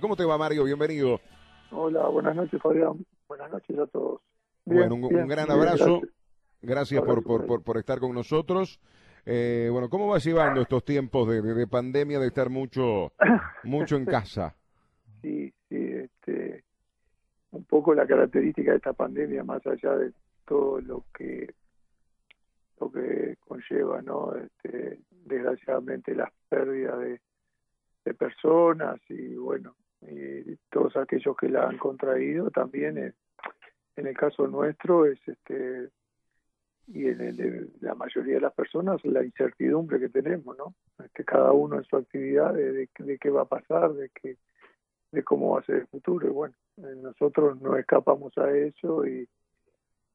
¿Cómo te va, Mario? Bienvenido. Hola, buenas noches, Fabián. Buenas noches a todos. bueno, un, gran abrazo. Gracias, por, por, por, estar con nosotros. Eh, bueno, ¿cómo vas llevando estos tiempos de, de, pandemia, de estar mucho, mucho en casa? Sí, sí, este, un poco la característica de esta pandemia, más allá de todo lo que lo que conlleva, ¿no? Este, desgraciadamente las pérdidas de, de personas y bueno, y todos aquellos que la han contraído también en, en el caso nuestro es este y en el la mayoría de las personas la incertidumbre que tenemos, ¿no? Este, cada uno en su actividad de, de, qué va a pasar, de qué de cómo va a ser el futuro y bueno, eh, nosotros no escapamos a eso y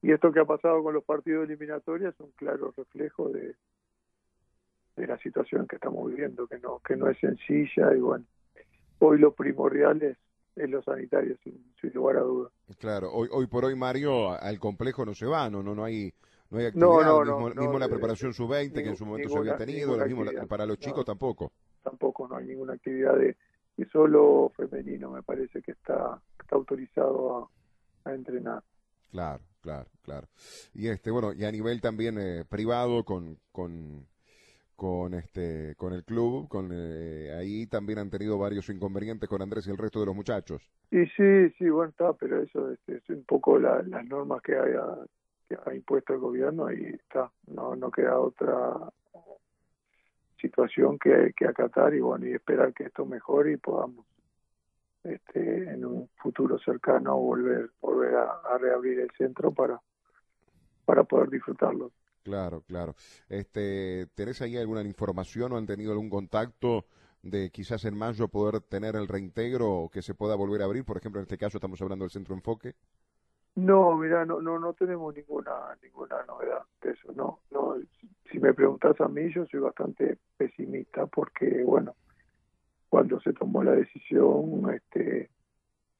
y esto que ha pasado con los partidos eliminatorios es un claro reflejo de, de la situación que estamos viviendo, que no, que no es sencilla y bueno, hoy lo primordial es, es lo sanitario, sin, lugar a dudas. Claro, hoy, hoy por hoy Mario al complejo no se va, no, no, no hay no hay actividad, mismo, mismo la preparación sub-20 que en su momento se había tenido, lo mismo para los chicos tampoco. Tampoco, no hay ninguna actividad de, solo femenino me parece que está, está autorizado a, a entrenar. Claro, claro, claro. Y este, bueno, y a nivel también eh, privado con, con, con este, con el club, con eh, ahí también han tenido varios inconvenientes con Andrés y el resto de los muchachos. Y sí, sí, bueno, está, pero eso este, es un poco las normas que haya que ha impuesto el gobierno y está, no, no queda otra situación que, que acatar y bueno, y esperar que esto mejore y podamos este, en un futuro cercano volver volver a, reabrir el centro para para poder disfrutarlo. Claro, claro. Este, ¿Tenés ahí alguna información o han tenido algún contacto de quizás en mayo poder tener el reintegro o que se pueda volver a abrir? Por ejemplo, en este caso estamos hablando del centro enfoque. No, mira, no, no, no tenemos ninguna ninguna novedad de eso. No, no. Si me preguntas a mí, yo soy bastante pesimista porque, bueno, cuando se tomó la decisión, este,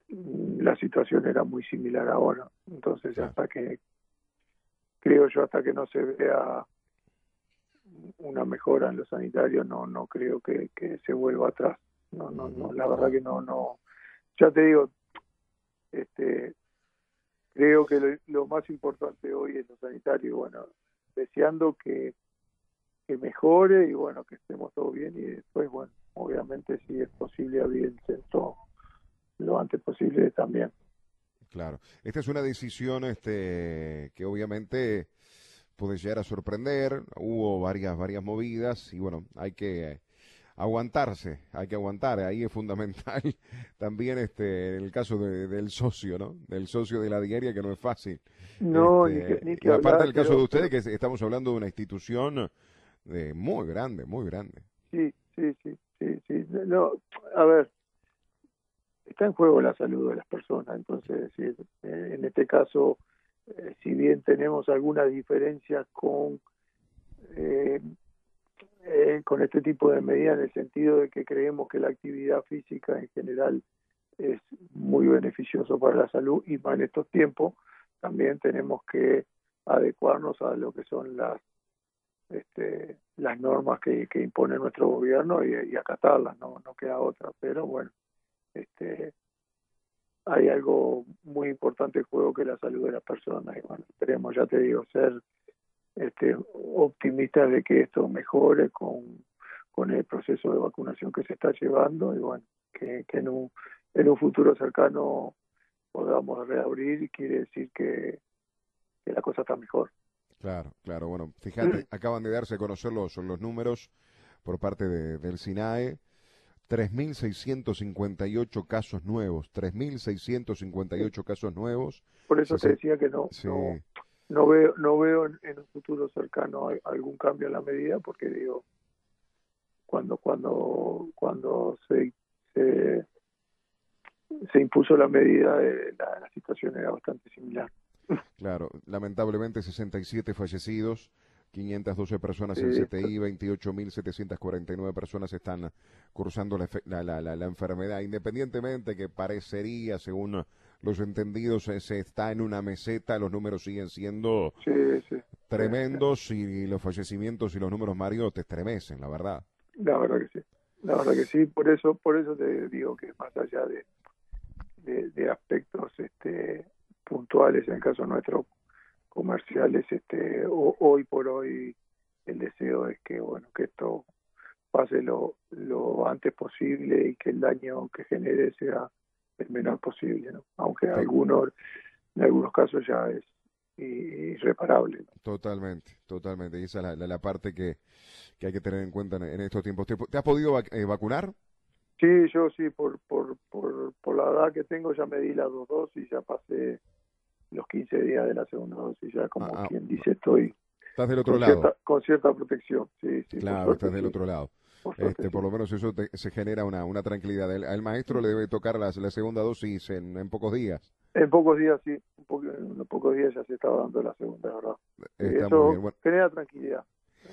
la situación era muy similar ahora. Entonces, hasta que, creo yo, hasta que no se vea una mejora en lo sanitario, no, no creo que, se vuelva atrás. No, no, no, la verdad que no, no. Ya te digo, este, creo que lo, lo más importante hoy es lo sanitario. Bueno, deseando que, que mejore y bueno, que estemos todos bien y después, bueno, obviamente si es posible abrir el centro lo antes posible también. Claro, esta es una decisión este, que obviamente puede llegar a sorprender, hubo varias, varias movidas y bueno, hay que aguantarse, hay que aguantar, ahí es fundamental también este en el caso del socio, ¿no? Del socio de la diaria que no es fácil. No, ni este, que, y aparte del caso de ustedes que estamos hablando de una institución de muy grande, muy grande. Sí, sí, sí sí, sí. No, a ver, está en juego la salud de las personas, entonces eh, en este caso, eh, si bien tenemos alguna diferencia con eh, con este tipo de medidas en el sentido de que creemos que la actividad física en general es muy beneficioso para la salud y más en estos tiempos también tenemos que adecuarnos a lo que son las este, las normas que, que impone nuestro gobierno y, acatarlas, no, no queda otra. Pero bueno, este, hay algo muy importante en juego que es la salud de las personas. Y bueno, esperemos, ya te digo, ser este, optimistas de que esto mejore con, con el proceso de vacunación que se está llevando y bueno, que, que en, un, en un futuro cercano podamos reabrir y quiere decir que, que la cosa está mejor. Claro, claro. Bueno, fíjate, acaban de darse a conocer los, los números por parte de, del SINAE. 3.658 casos nuevos, 3.658 casos nuevos. Por eso te decía que no, no, veo, no veo en, un futuro cercano algún cambio en la medida, porque digo, cuando cuando cuando se, se, impuso la medida, eh, la situación era bastante similar. Claro, lamentablemente 67 fallecidos, 512 personas en CTI, 28.749 personas están cursando la, la, la, enfermedad, independientemente que parecería, según los entendidos, se está en una meseta, los números siguen siendo tremendos y los fallecimientos y los números, Mario, te estremecen, la verdad. La verdad que sí. la verdad que sí, por eso, por eso te digo que más allá de, de, aspectos este, puntuales, en el caso nuestro comerciales, este, hoy por hoy el deseo es que bueno que esto pase lo, lo antes posible y que el daño que genere sea el menor posible, ¿no? aunque algunos, en algunos casos ya es irreparable. Totalmente, totalmente. Y esa es la, parte que, que, hay que tener en cuenta en, estos tiempos. ¿Te, has podido eh, vacunar? Sí, yo sí, por, por, por, por la edad que tengo ya me di las dos dosis, ya pasé los 15 días de la segunda dosis, ya como ah, ah. quien dice estoy... Estás del otro lado. con cierta protección, sí, sí. Claro, estás del otro lado. Por, este, por lo menos eso se genera una, una tranquilidad. al maestro le debe tocar la, la segunda dosis en, en pocos días. En pocos días, sí. en pocos días ya se estaba dando la segunda, ¿verdad? eso genera tranquilidad.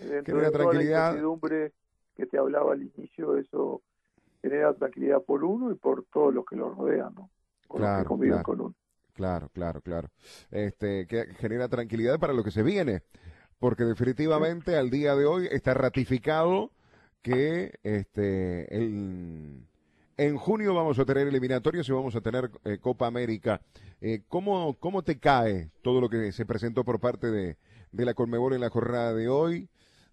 Dentro genera de tranquilidad. la incertidumbre que te hablaba al inicio, eso genera tranquilidad por uno y por todos los que lo rodean, ¿no? claro, claro. con uno. Claro, claro, claro. Este, que genera tranquilidad para lo que se viene, porque definitivamente al día de hoy está ratificado que este el en junio vamos a tener eliminatorios y vamos a tener eh, Copa América. Eh, ¿cómo, ¿Cómo te cae todo lo que se presentó por parte de, de la Conmebol en la jornada de hoy?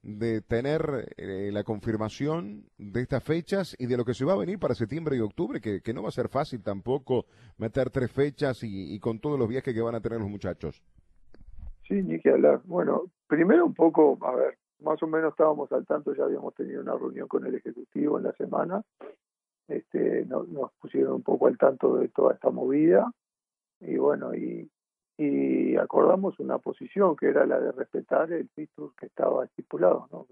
De tener eh, la confirmación de estas fechas y de lo que se va a venir para septiembre y octubre, que, que no va a ser fácil tampoco meter tres fechas y, y, con todos los viajes que van a tener los muchachos. Sí, ni que hablar. Bueno, primero un poco, a ver, más o menos estábamos al tanto, ya habíamos tenido una reunión con el Ejecutivo en la semana este, nos pusieron un poco al tanto de toda esta movida y bueno, y, y acordamos una posición que era la de respetar el título que estaba estipulado ¿no?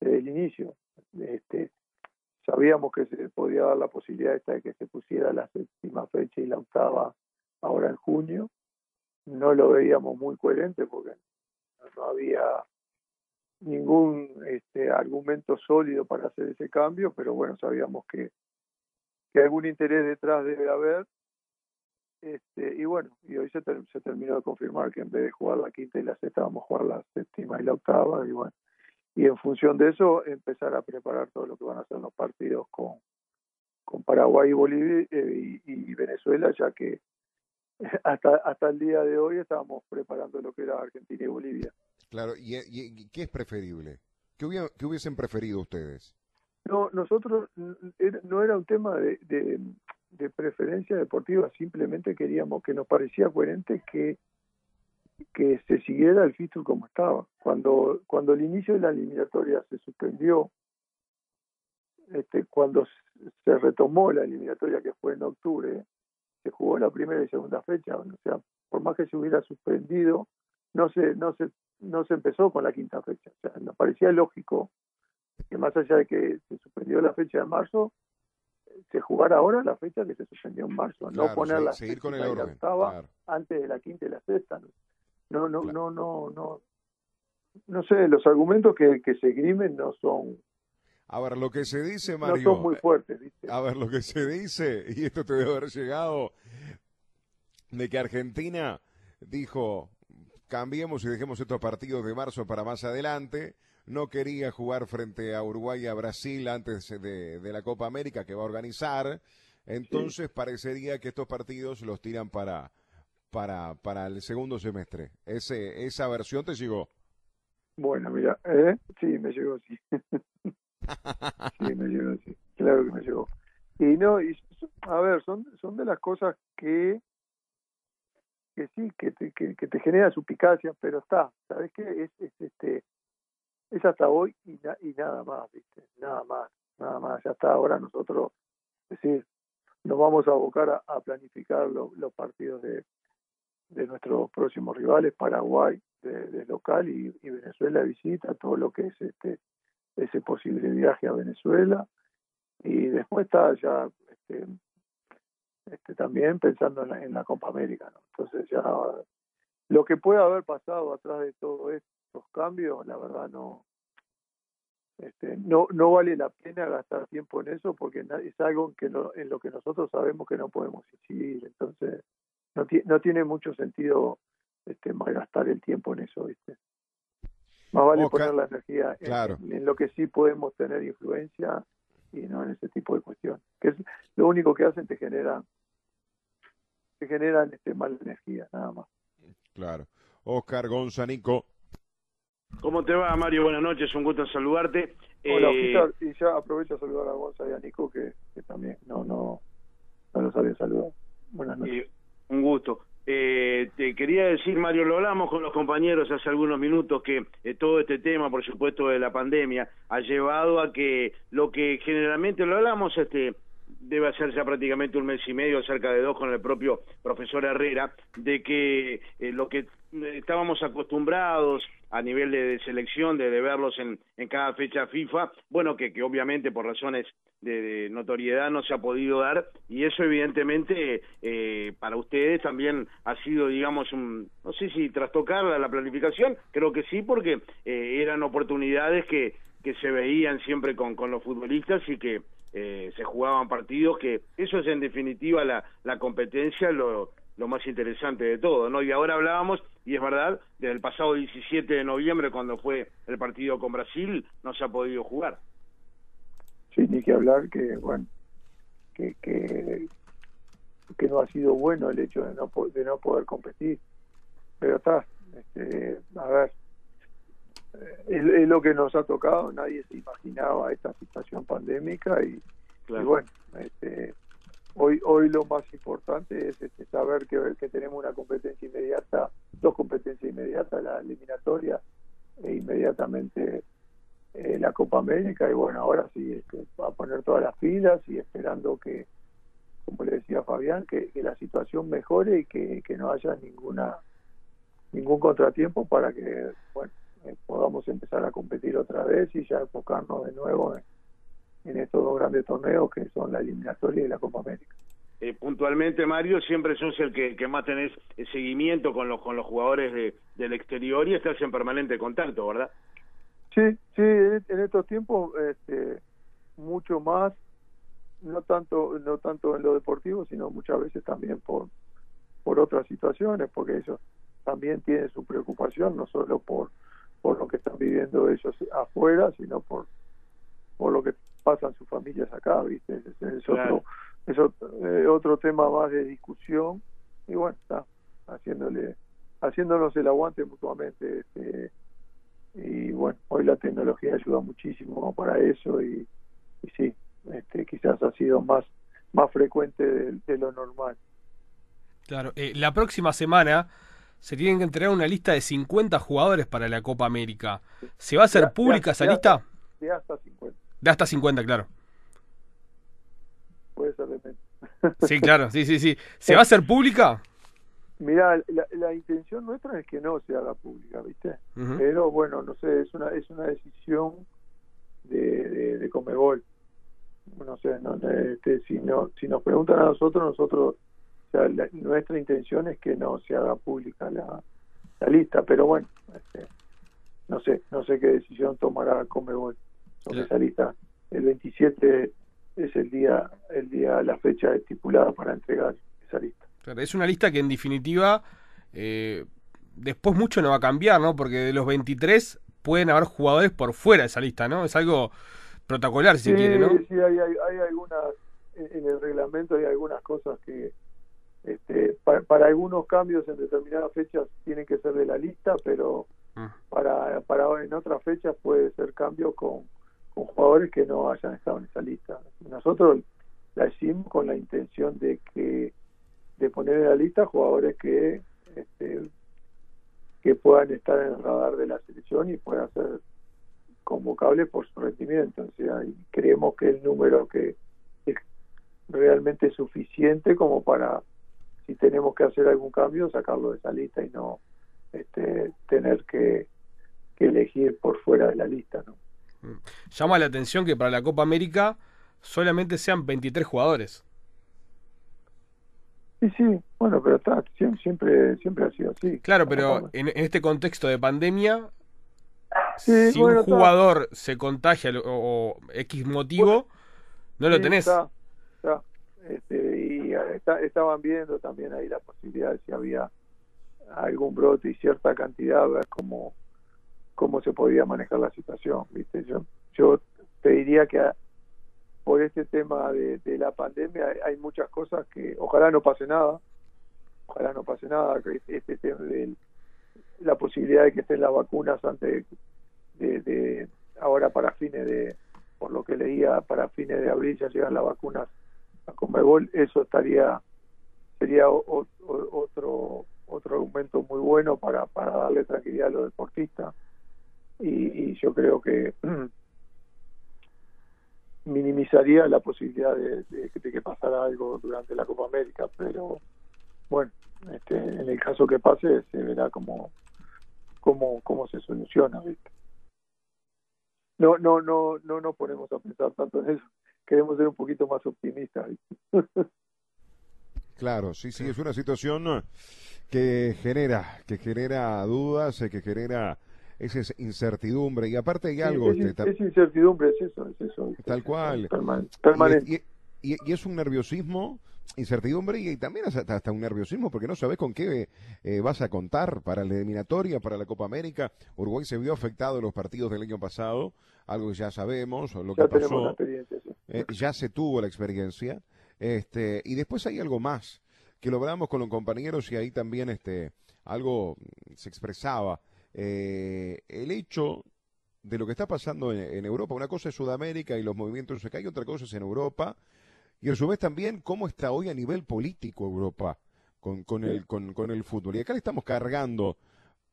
desde el inicio. Este, sabíamos que se podía dar la posibilidad esta de que se pusiera la séptima fecha y la octava ahora en junio. No lo veíamos muy coherente porque no había ningún este, argumento sólido para hacer ese cambio, pero bueno, sabíamos que que algún interés detrás debe haber. Este, y bueno, y hoy se, se terminó de confirmar que en vez de jugar la quinta y la sexta, vamos a jugar la séptima y la octava. Y bueno, y en función de eso, empezar a preparar todo lo que van a ser los partidos con, con Paraguay y Bolivia eh, y, Venezuela, ya que hasta, hasta el día de hoy estábamos preparando lo que era Argentina y Bolivia. Claro, ¿y, qué es preferible? ¿Qué, hubiesen preferido ustedes? No, nosotros no era un tema de, de, preferencia deportiva, simplemente queríamos que nos parecía coherente que que se siguiera el fixture como estaba. Cuando cuando el inicio de la eliminatoria se suspendió, este, cuando se retomó la eliminatoria que fue en octubre, se jugó la primera y segunda fecha, o sea, por más que se hubiera suspendido, no se no se no se empezó con la quinta fecha. O sea, nos parecía lógico que más allá de que se suspendió la fecha de marzo, se jugara ahora la fecha que se suspendió en marzo, no poner la seguir con el antes de la quinta y la sexta. No, no, no, no, no, no sé, los argumentos que, que se grimen no son a ver, lo que se dice, Mario. No son muy fuertes, ¿viste? A ver, lo que se dice, y esto te debe haber llegado, de que Argentina dijo, cambiemos y dejemos estos partidos de marzo para más adelante no quería jugar frente a Uruguay y a Brasil antes de, la Copa América que va a organizar. Entonces parecería que estos partidos los tiran para, para, para el segundo semestre. Ese, ¿Esa versión te llegó? Bueno, mira, ¿eh? sí, me llegó, sí. sí, me llegó, sí. Claro que me llegó. Y no, y, a ver, son, son de las cosas que que sí, que te, que, te genera suspicacia, pero está, ¿sabes qué? Es, es este es hasta hoy y, y nada más, ¿viste? Nada más, nada más. Ya hasta ahora nosotros, es decir, nos vamos a abocar a, planificar los partidos de, de nuestros próximos rivales, Paraguay de, local y, Venezuela de visita, todo lo que es este ese posible viaje a Venezuela. Y después está ya este, este, también pensando en la, en la Copa América. ¿no? Entonces ya lo que puede haber pasado atrás de todo esto los cambios, la verdad no, este, no, no vale la pena gastar tiempo en eso porque es algo que en lo que nosotros sabemos que no podemos incidir. Entonces, no, no tiene mucho sentido este, gastar el tiempo en eso. ¿viste? Más vale poner la energía en, lo que sí podemos tener influencia y no en ese tipo de cuestiones. Que es lo único que hacen te generan te generan este mala energía, nada más. Claro. Oscar Gonzanico. ¿Cómo te va, Mario? Buenas noches, un gusto saludarte. Hola, eh... y ya aprovecho a saludar a Gonza y a Nico, que, también no, no, no los había saludado. Buenas noches. un gusto. Eh, te quería decir, Mario, lo hablamos con los compañeros hace algunos minutos, que eh, todo este tema, por supuesto, de la pandemia, ha llevado a que lo que generalmente lo hablamos, este debe hacer ya prácticamente un mes y medio, cerca de dos, con el propio profesor Herrera, de que eh, lo que estábamos acostumbrados a nivel de, selección, de, verlos en, en, cada fecha FIFA, bueno, que, que obviamente por razones de, notoriedad no se ha podido dar, y eso evidentemente eh, para ustedes también ha sido, digamos, un, no sé si trastocar la, la planificación, creo que sí, porque eh, eran oportunidades que, que se veían siempre con, con los futbolistas y que eh, se jugaban partidos, que eso es en definitiva la, la competencia, lo, lo más interesante de todo, ¿no? Y ahora hablábamos, y es verdad, desde el pasado 17 de noviembre, cuando fue el partido con Brasil, no se ha podido jugar. Sí, ni que hablar que, bueno, que, que, que no ha sido bueno el hecho de no, de no poder competir. Pero está, este, a ver, es, lo que nos ha tocado, nadie se imaginaba esta situación pandémica y, bueno, este, hoy hoy lo más importante es este, saber que, que tenemos una competencia inmediata, dos competencias inmediatas, la eliminatoria e inmediatamente eh, la Copa América. Y bueno, ahora sí, este, a poner todas las pilas y esperando que, como le decía Fabián, que, que la situación mejore y que, que no haya ninguna ningún contratiempo para que, bueno, podamos empezar a competir otra vez y ya enfocarnos de nuevo en, estos dos grandes torneos que son la eliminatoria y la Copa América. Eh, puntualmente, Mario, siempre sos el que, que más tenés seguimiento con los, con los jugadores de, del exterior y estás en permanente contacto, ¿verdad? Sí, sí, en estos tiempos este, mucho más, no tanto, no tanto en lo deportivo, sino muchas veces también por, por otras situaciones, porque ellos también tienen su preocupación, no solo por por lo que están viviendo ellos afuera, sino por, por lo que pasan sus familias acá, ¿viste? Es, otro, eh, otro tema más de discusión y bueno, está haciéndole haciéndonos el aguante mutuamente este, y bueno, hoy la tecnología ayuda muchísimo para eso y, y sí, este, quizás ha sido más más frecuente de, lo normal. Claro, eh, la próxima semana se tienen que entregar una lista de 50 jugadores para la Copa América. ¿Se va a hacer pública esa lista? De hasta 50. De hasta 50, claro. Puede ser de Sí, claro, sí, sí, sí. ¿Se va a hacer pública? Mira, la, intención nuestra es que no se haga pública, ¿viste? Pero bueno, no sé, es una es una decisión de, de, de Comebol. No sé, no, este, si, no, si nos preguntan a nosotros, nosotros nuestra intención es que no se haga pública la, lista, pero bueno, este, no sé, no sé qué decisión tomará Comebol sobre esa lista. El 27 es el día, el día, la fecha estipulada para entregar esa lista. es una lista que en definitiva eh, después mucho no va a cambiar, ¿no? Porque de los 23 pueden haber jugadores por fuera de esa lista, ¿no? Es algo protocolar, si sí, quiere, ¿no? Sí, hay, hay, hay algunas, en el reglamento hay algunas cosas que, este, para, algunos cambios en determinadas fechas tienen que ser de la lista, pero ah. para, para en otras fechas puede ser cambio con, con jugadores que no hayan estado en esa lista. Nosotros la hicimos con la intención de que de poner en la lista jugadores que este, que puedan estar en el radar de la selección y puedan ser convocables por su rendimiento. O sea, y creemos que el número que es realmente suficiente como para si tenemos que hacer algún cambio, sacarlo de esa lista y no este, tener que, elegir por fuera de la lista. ¿no? Mm. Llama la atención que para la Copa América solamente sean 23 jugadores. Sí, sí, bueno, pero está, siempre, siempre ha sido así. Claro, pero en, este contexto de pandemia, si un jugador se contagia o, X motivo, no lo tenés. Este, y estaban viendo también ahí la posibilidad de si había algún brote y cierta cantidad, ver cómo, cómo se podía manejar la situación. ¿viste? Yo, yo te diría que por este tema de, la pandemia hay, muchas cosas que ojalá no pase nada, ojalá no pase nada, este tema de la posibilidad de que estén las vacunas antes de, ahora para fines de, por lo que leía, para fines de abril ya llegan las vacunas a Comebol, eso estaría, sería otro otro argumento muy bueno para, para darle tranquilidad a los deportistas y, yo creo que minimizaría la posibilidad de, que pasara algo durante la Copa América, pero bueno, este, en el caso que pase se verá cómo, cómo, cómo se soluciona. No, no, no, no nos ponemos a pensar tanto en eso. Queremos ser un poquito más optimistas. Claro, sí, sí, es una situación que genera, que genera dudas, eh, que genera esa incertidumbre. Y aparte hay algo... es, incertidumbre, es eso, es eso. Tal cual. Permanente. Y, y, es un nerviosismo, incertidumbre y, también hasta, un nerviosismo porque no sabes con qué eh, vas a contar para la eliminatoria, para la Copa América. Uruguay se vio afectado en los partidos del año pasado, algo que ya sabemos, lo que pasó. Eh, ya se tuvo la experiencia. Este, y después hay algo más que lo hablamos con los compañeros y ahí también este, algo se expresaba. Eh, el hecho de lo que está pasando en, Europa, una cosa es Sudamérica y los movimientos que hay, otra cosa es en Europa, y a su vez también cómo está hoy a nivel político Europa con, con, el, con, con el fútbol. Y acá le estamos cargando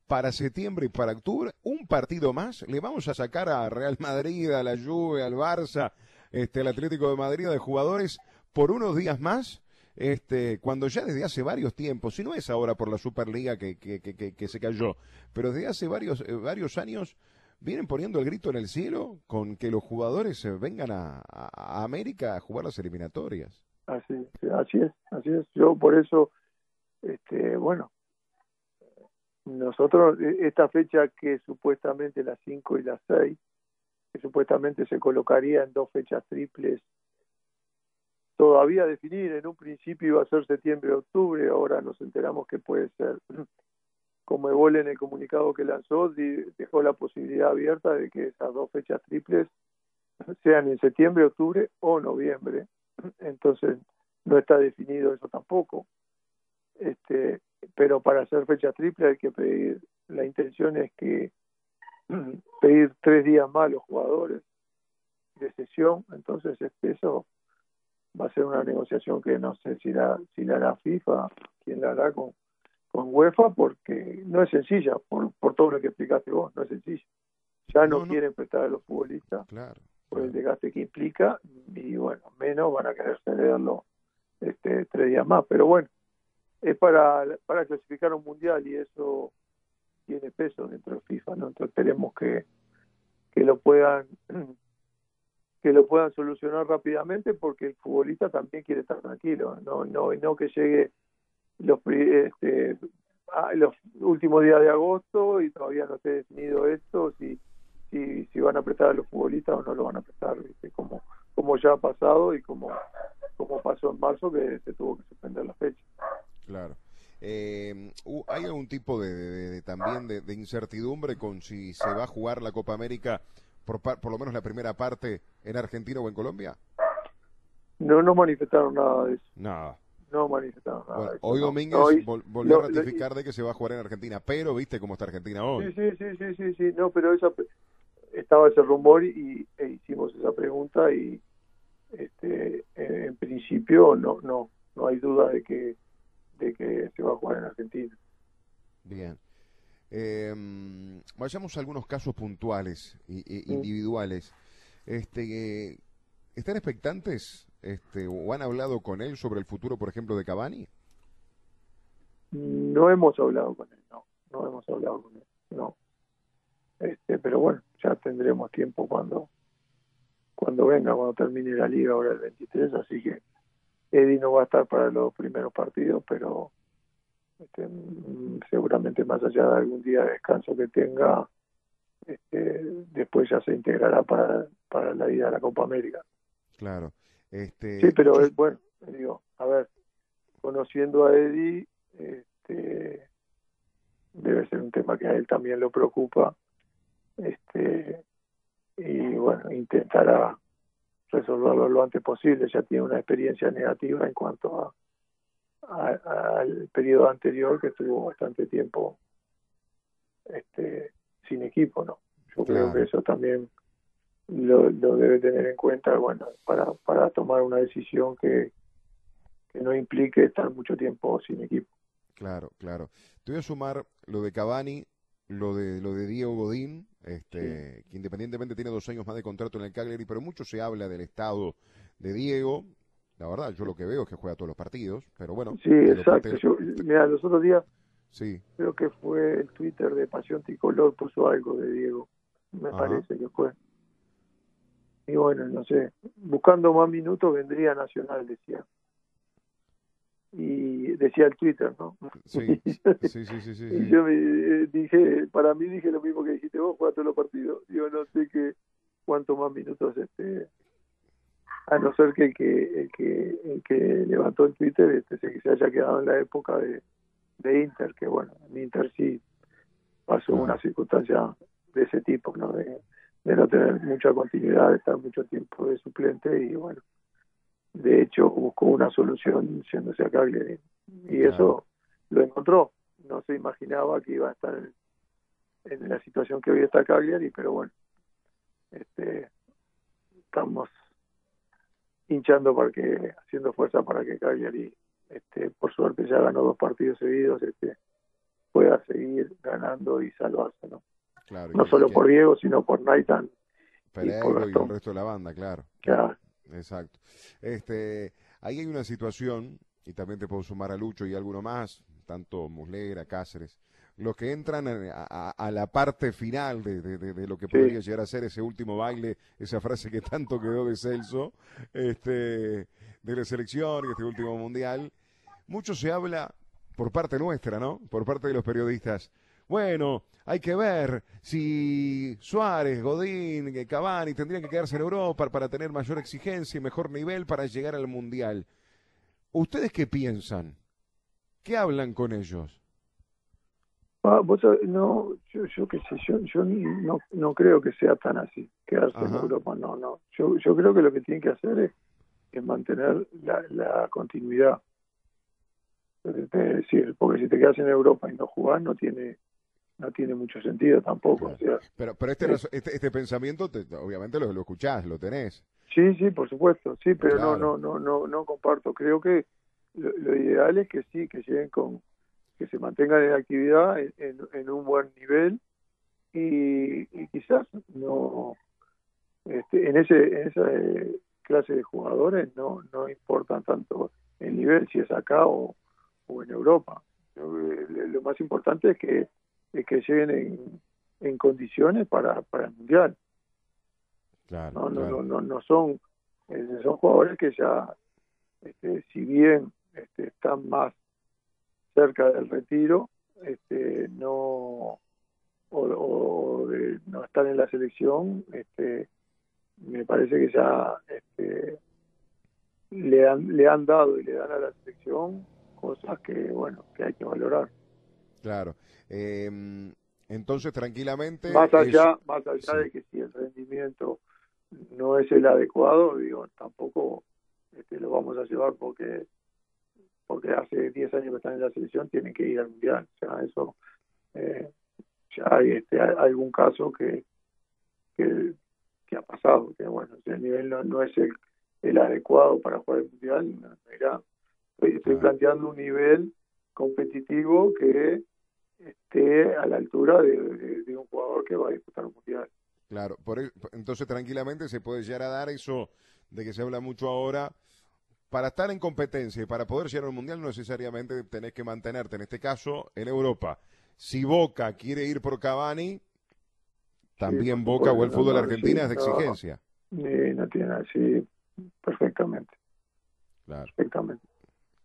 para septiembre y para octubre un partido más. Le vamos a sacar a Real Madrid, a la Juve, al Barça, este, al Atlético de Madrid, de jugadores por unos días más este, cuando ya desde hace varios tiempos, si no es ahora por la Superliga que, que, que, que se cayó, pero desde hace varios, eh, varios años vienen poniendo el grito en el cielo con que los jugadores eh, vengan a, América a jugar las eliminatorias. Así, así es, así es. Yo por eso, este, bueno, nosotros, e, esta fecha que supuestamente las 5 y las 6, que supuestamente se colocaría en dos fechas triples todavía definir. En un principio iba a ser septiembre-octubre, ahora nos enteramos que puede ser. Como Evole en el comunicado que lanzó, dejó la posibilidad abierta de que esas dos fechas triples sean en septiembre, octubre o noviembre. Entonces, no está definido eso tampoco. Este, pero para hacer fecha triple hay que pedir, la intención es que pedir tres días más a los jugadores de sesión, entonces este, eso va a ser una negociación que no sé si la, si la hará FIFA, quién la hará con, con UEFA, porque no es sencilla, por, por todo lo que explicaste vos, no es sencilla. Ya no, quieren prestar a los futbolistas por el desgaste que implica, y bueno, menos van a querer cederlo este, tres días más, pero bueno, es para, para clasificar un mundial y eso tiene peso dentro de FIFA, ¿no? Entonces esperemos que, que lo puedan que lo puedan solucionar rápidamente porque el futbolista también quiere estar tranquilo, no no no que llegue los este, los últimos días de agosto y todavía no esté definido esto si si, si van a prestar a los futbolistas o no lo van a prestar, como como ya ha pasado y como como pasó en marzo que se tuvo que suspender la fecha. Claro. Eh, ¿Hay algún tipo de, también de, incertidumbre con si se va a jugar la Copa América por, por lo menos la primera parte en Argentina o en Colombia? No, no manifestaron nada de eso. Nada. No manifestaron nada de eso. Hoy Domínguez volvió a ratificar de que se va a jugar en Argentina, pero viste cómo está Argentina hoy. Sí, sí, sí, sí, sí, no, pero esa, estaba ese rumor y, e hicimos esa pregunta y este, en principio no, no, no hay duda de que, de que se va a jugar en Argentina. Bien. Eh, vayamos a algunos casos puntuales e individuales. Este, ¿Están expectantes este, o han hablado con él sobre el futuro, por ejemplo, de Cavani? No hemos hablado con él, no. No hemos hablado con él, no. Este, pero bueno, ya tendremos tiempo cuando cuando venga, cuando termine la liga ahora el 23, así que Eddie no va a estar para los primeros partidos, pero este, mm, seguramente más allá de algún día de descanso que tenga, este, después ya se integrará para, para la ida a la Copa América. Claro. Este... Sí, pero es bueno, digo, a ver, conociendo a Eddie, este, debe ser un tema que a él también lo preocupa. Este, y bueno, intentará resolverlo lo antes posible. Ya tiene una experiencia negativa en cuanto a, al periodo anterior que estuvo bastante tiempo este, sin equipo, ¿no? Yo creo que eso también lo, debe tener en cuenta, bueno, para, para tomar una decisión que, que no implique estar mucho tiempo sin equipo. Claro, claro. Te voy a sumar lo de Cavani, lo de lo de Diego Godín, este, que independientemente tiene dos años más de contrato en el Cagliari, pero mucho se habla del estado de Diego. La verdad, yo lo que veo es que juega todos los partidos, pero bueno. Sí, exacto. mira, los otros días, sí. creo que fue el Twitter de Pasión Tricolor, puso algo de Diego, me parece que fue. Y bueno, no sé, buscando más minutos vendría Nacional, decía y decía el Twitter, ¿no? Sí, sí, sí, sí, y yo me, eh, dije, para mí dije lo mismo que dijiste vos, todos los partidos. Yo no sé qué cuánto más minutos este a no ser que el que el que, el que levantó el Twitter este se, se haya quedado en la época de, de Inter, que bueno, en Inter sí pasó una circunstancia de ese tipo, ¿no? De, de no tener mucha continuidad, de estar mucho tiempo de suplente y bueno, de hecho buscó una solución yéndose a Cagliari. Y eso lo encontró. No se imaginaba que iba a estar en, la situación que hoy está Cagliari pero bueno este estamos hinchando para que haciendo fuerza para que Cagliari este por suerte ya ganó dos partidos seguidos este pueda seguir ganando y salvarse no no solo por Diego sino por Naitan y, por y el resto de la banda claro. Claro Exacto. Este, ahí hay una situación, y también te puedo sumar a Lucho y alguno más, tanto Muslera, Cáceres, los que entran a, la parte final de, de, lo que podría llegar a ser ese último baile, esa frase que tanto quedó de Celso, este, de la selección y este último mundial. Mucho se habla por parte nuestra, ¿no? Por parte de los periodistas. Bueno, hay que ver si Suárez, Godín, Cavani tendrían que quedarse en Europa para tener mayor exigencia y mejor nivel para llegar al Mundial. ¿Ustedes qué piensan? ¿Qué hablan con ellos? Ah, no, yo, yo qué sé, yo, yo no, no creo que sea tan así, quedarse en Europa, no, no. Yo, yo creo que lo que tienen que hacer es, es mantener la, la continuidad. Es decir, porque si te quedas en Europa y no jugás, no tiene no tiene mucho sentido tampoco. pero pero este, este, este, pensamiento, obviamente lo, lo escuchás, lo tenés. Sí, sí, por supuesto, sí, pero no, no, no, no, no comparto. Creo que lo, ideal es que sí, que lleguen con, que se mantengan en actividad en, en, un buen nivel y, quizás no, este, en ese, en esa eh, clase de jugadores no, no importan tanto el nivel si es acá o, o en Europa. Eh, lo más importante es que que lleguen en, en condiciones para, para el mundial. no, no, no, no, son eh, son jugadores que ya, este, si bien este, están más cerca del retiro, este, no o, de no estar en la selección, este, me parece que ya este, le han le han dado y le dan a la selección cosas que bueno que hay que valorar. Claro. Eh, entonces, tranquilamente. Más allá, más allá de que si el rendimiento no es el adecuado, digo, tampoco este, lo vamos a llevar porque porque hace 10 años que están en la selección, tienen que ir al mundial. O sea, eso. Eh, ya hay, este, algún caso que, que, ha pasado, que bueno, si el nivel no, no es el, el adecuado para jugar el mundial, mira, estoy planteando un nivel competitivo que esté a la altura de, un jugador que va a disputar un mundial. Claro, por, e, entonces tranquilamente se puede llegar a dar eso de que se habla mucho ahora. Para estar en competencia y para poder llegar al mundial no necesariamente tenés que mantenerte, en este caso, en Europa. Si Boca quiere ir por Cavani, también Boca o el fútbol argentino es de exigencia. no tiene así, perfectamente. Claro. Perfectamente.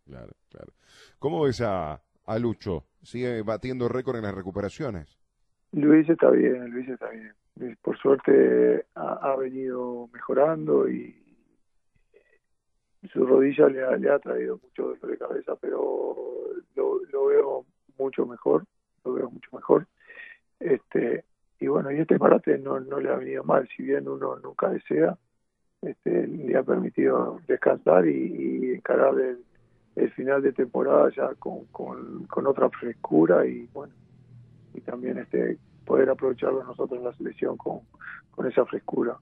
Claro, claro. ¿Cómo ves a, a Lucho? ¿Sigue batiendo récord en las recuperaciones? Luis está bien, Luis está bien. por suerte ha, venido mejorando y su rodilla le ha, le ha traído mucho dolor de cabeza, pero lo, veo mucho mejor, lo veo mucho mejor. Este y bueno, y este parate no, no le ha venido mal, si bien uno nunca desea, este, le ha permitido descansar y, encarar el, final de temporada ya con, con, otra frescura y bueno y también este poder aprovecharlo nosotros en la selección con, con esa frescura.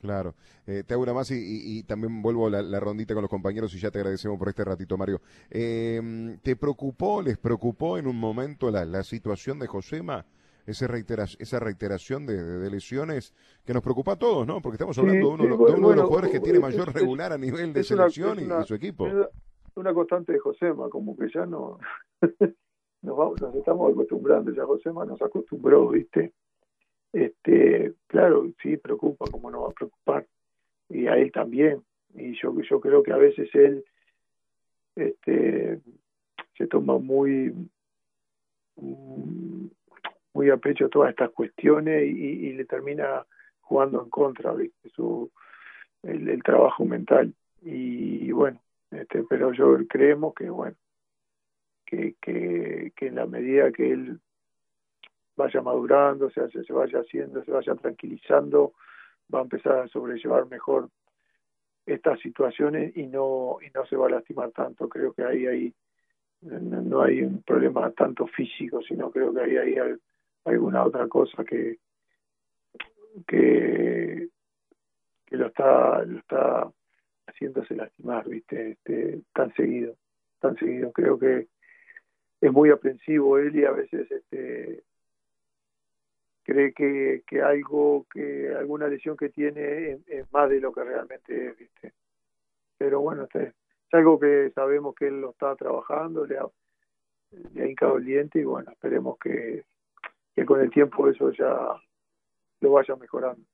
Claro. Eh, te hago una más y, también vuelvo la, la, rondita con los compañeros y ya te agradecemos por este ratito, Mario. Eh, ¿Te preocupó, les preocupó en un momento la, la situación de Josema? Ese reitera, esa reiteración de, lesiones que nos preocupa a todos, ¿no? Porque estamos hablando de uno, de, uno de los jugadores que tiene mayor regular a nivel de selección y, su equipo. Una constante de Josema, como que ya no nos, vamos, nos estamos acostumbrando, ya Josema nos acostumbró, ¿viste? este claro sí preocupa como no va a preocupar y a él también y yo yo creo que a veces él este se toma muy muy a pecho todas estas cuestiones y, le termina jugando en contra ¿viste? su el, trabajo mental y, bueno este pero yo creemos que bueno que, que, que en la medida que él vaya madurando, se, se vaya haciendo, se vaya tranquilizando, va a empezar a sobrellevar mejor estas situaciones y no y no se va a lastimar tanto. Creo que ahí hay no hay un problema tanto físico, sino creo que ahí hay alguna otra cosa que que, que lo está lo está haciéndose lastimar, viste, este, tan seguido, tan seguido. Creo que es muy aprensivo él y a veces este cree que, que algo, que alguna lesión que tiene es, más de lo que realmente es, ¿viste? Pero bueno, es, algo que sabemos que él lo está trabajando, le ha, le ha hincado el diente y bueno, esperemos que, que con el tiempo eso ya lo vaya mejorando.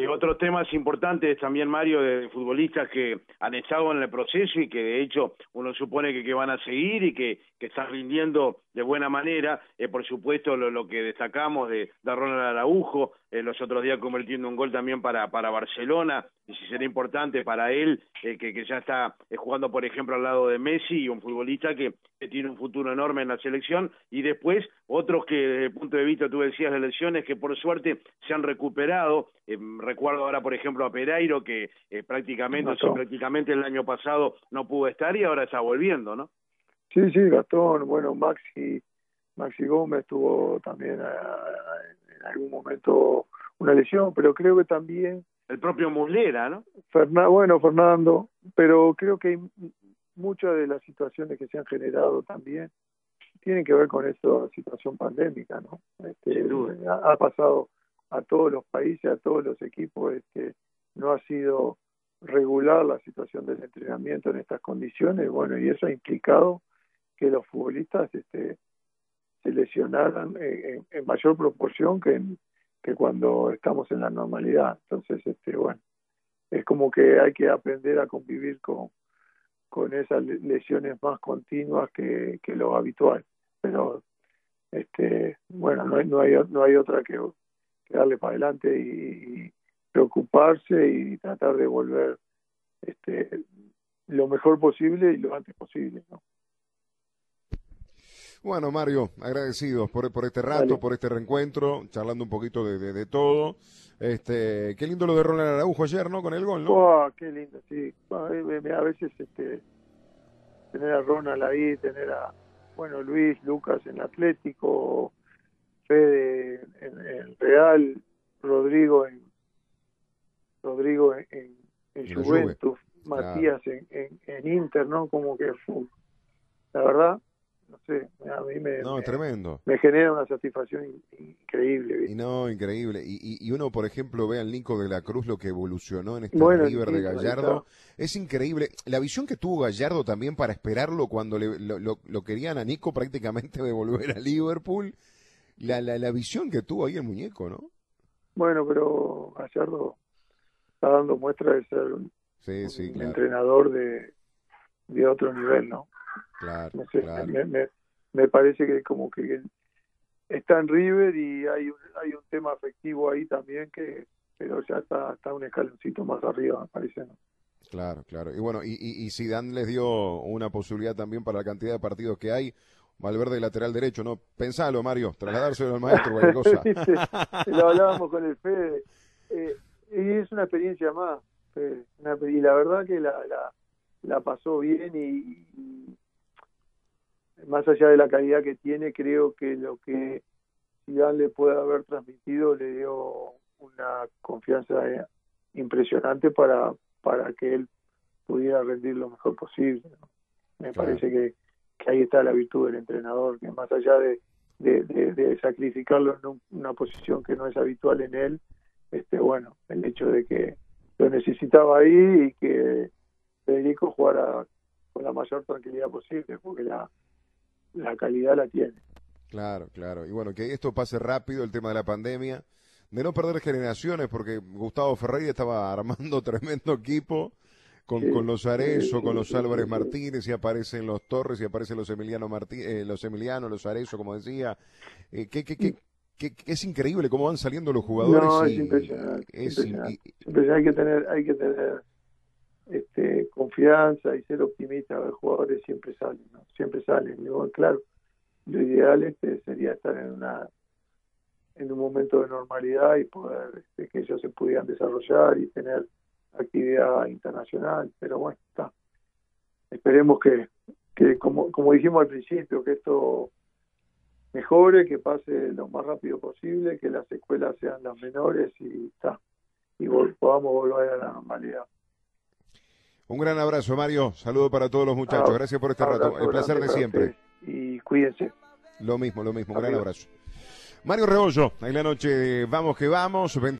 Eh, otros temas importantes también, Mario, de, futbolistas que han estado en el proceso y que de hecho uno supone que, van a seguir y que, que están rindiendo de buena manera. Eh, por supuesto, lo, lo, que destacamos de, de Ronald Araujo, eh, los otros días convirtiendo un gol también para, para Barcelona, y si será importante para él, eh, que, que ya está eh, jugando, por ejemplo, al lado de Messi, y un futbolista que, que, tiene un futuro enorme en la selección, y después otros que desde el punto de vista, tú decías, de lesiones, que por suerte se han recuperado. recuerdo ahora, por ejemplo, a Pereiro, que prácticamente, prácticamente el año pasado no pudo estar y ahora está volviendo, ¿no? Sí, sí, Gastón, bueno, Maxi, Maxi Gómez tuvo también en algún momento una lesión, pero creo que también... El propio Muslera, ¿no? bueno, Fernando, pero creo que muchas de las situaciones que se han generado también tienen que ver con esta situación pandémica, ¿no? Este, ha, pasado a todos los países, a todos los equipos, este, no ha sido regular la situación del entrenamiento en estas condiciones, bueno, y eso ha implicado que los futbolistas este, se lesionaran en, mayor proporción que, que cuando estamos en la normalidad. Entonces, este, bueno, es como que hay que aprender a convivir con, con esas lesiones más continuas que, que lo habitual. Pero, este, bueno, no hay, no hay, no hay otra que, darle para adelante y, preocuparse y tratar de volver este, lo mejor posible y lo antes posible, ¿no? Bueno, Mario, agradecidos por, por este rato, por este reencuentro, charlando un poquito de, de, todo. Este, qué lindo lo de Ronald Araujo ayer, ¿no? Con el gol, ¿no? Oh, qué lindo, sí. A veces este, tener a Ronald ahí, tener a, bueno, Luis, Lucas en Atlético, Fede en, el Real, Rodrigo en Rodrigo en, en, Juventus, Matías en, en, Inter, ¿no? Como que fue, la verdad, no sé, a mí me, no, tremendo. me genera una satisfacción increíble. Y no, increíble. Y, y, uno, por ejemplo, ve al Nico de la Cruz lo que evolucionó en este River de Gallardo. Es increíble. La visión que tuvo Gallardo también para esperarlo cuando le, lo, lo, querían a Nico prácticamente devolver a Liverpool. La, la, la visión que tuvo ahí el muñeco, ¿no? Bueno, pero Gallardo está dando muestra de ser un, entrenador de, de otro nivel, ¿no? Claro, Me, me, parece que como que está en River y hay un, hay un tema afectivo ahí también que pero ya está, está un escaloncito más arriba, me parece. ¿no? Claro, claro. Y bueno, y, y, y Zidane les dio una posibilidad también para la cantidad de partidos que hay. Valverde lateral derecho, ¿no? Pensalo, Mario, trasladárselo al maestro, cualquier cosa. lo hablábamos con el Fede. Eh, y es una experiencia más. una- y la verdad que la, la, la pasó bien y, y más allá de la calidad que tiene, creo que lo que Zidane le puede haber transmitido le dio una confianza eh, impresionante para, para que él pudiera rendir lo mejor posible. ¿no? Me Claro. parece que, que ahí está la virtud del entrenador, que más allá de, de, de- de sacrificarlo en un- una posición que no es habitual en él, este bueno, el hecho de que lo necesitaba ahí y que Federico jugara con la mayor tranquilidad posible, porque la, la calidad la tiene. Claro, claro. Y bueno, que esto pase rápido, el tema de la pandemia, de no perder generaciones, porque Gustavo Ferreira estaba armando tremendo equipo con, Sí, con los Arezo, sí, con los Álvarez sí. Martínez, y aparecen los Torres, y aparecen los Emiliano Martí, eh, los Emiliano, los Arezo, como decía. Eh, que, que, que, es increíble cómo van saliendo los jugadores. No, es y- impresionante, es impresionante. y- Siempre hay que tener, hay que tener este, confianza y ser optimista. Los jugadores siempre salen, ¿no? siempre salen. Y bueno, claro, lo ideal este sería estar en una en un momento de normalidad y poder este, que ellos se pudieran desarrollar y tener actividad internacional. Pero bueno, está. Esperemos que, que como, como dijimos al principio, que esto mejore, que pase lo más rápido posible, que las escuelas sean las menores y está y vol- podamos volver a la normalidad. Un gran abrazo, Mario. Saludo para todos los muchachos. Gracias por este rato. El placer de siempre. Y cuídense. Lo mismo, lo mismo. Un gran abrazo. Mario Rebollo, en la noche Vamos que Vamos.